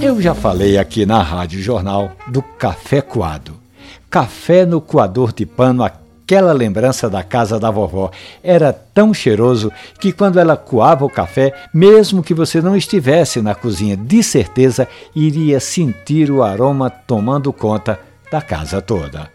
Eu já falei aqui na Rádio Jornal do café coado. Café no coador de pano, aquela lembrança da casa da vovó. Era tão cheiroso que quando ela coava o café, mesmo que você não estivesse na cozinha, de certeza iria sentir o aroma tomando conta da casa toda.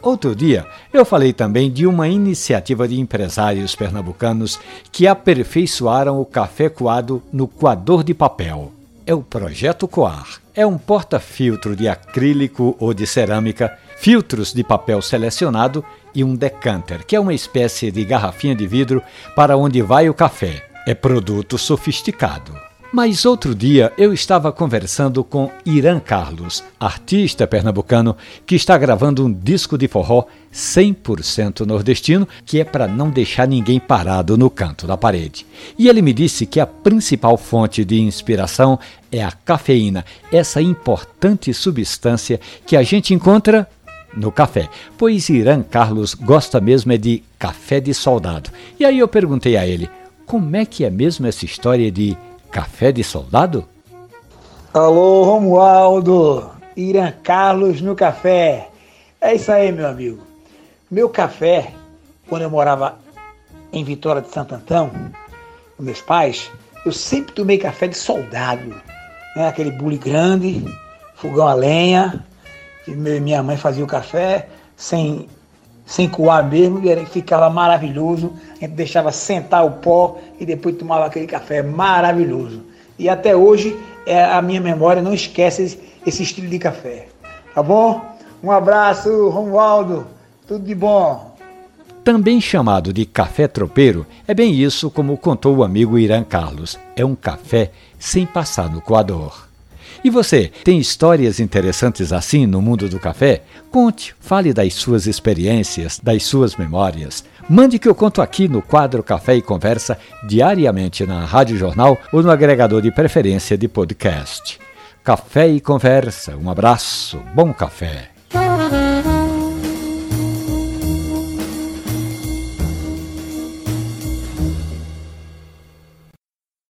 Outro dia, eu falei também de uma iniciativa de empresários pernambucanos que aperfeiçoaram o café coado no coador de papel. É o Projeto Coar. É um porta-filtro de acrílico ou de cerâmica, filtros de papel selecionado e um decanter, que é uma espécie de garrafinha de vidro para onde vai o café. É produto sofisticado. Mas outro dia eu estava conversando com Irã Carlos, artista pernambucano que está gravando um disco de forró 100% nordestino, que é para não deixar ninguém parado no canto da parede. E ele me disse que a principal fonte de inspiração é a cafeína, essa importante substância que a gente encontra no café, pois Irã Carlos gosta mesmo é de café de soldado. E aí eu perguntei a ele, como é que é mesmo essa história de Café de soldado? Alô, Romualdo! Irã Carlos no café. É isso aí, meu amigo. Meu café, quando eu morava em Vitória de Santo Antão, com meus pais, eu sempre tomei café de soldado. Né? Aquele bule grande, fogão a lenha, que minha mãe fazia o café sem sem coar mesmo, e ficava maravilhoso. A gente deixava sentar o pó e depois tomava aquele café maravilhoso. E até hoje é, a minha memória não esquece esse, estilo de café. Tá bom? Um abraço, Romualdo. Tudo de bom. Também chamado de café tropeiro, é bem isso como contou o amigo Irã Carlos. É um café sem passar no coador. E você, tem histórias interessantes assim no mundo do café? Conte, fale das suas experiências, das suas memórias. Mande que eu conto aqui no quadro Café e Conversa, diariamente na Rádio Jornal ou no agregador de preferência de podcast. Café e Conversa, um abraço, bom café.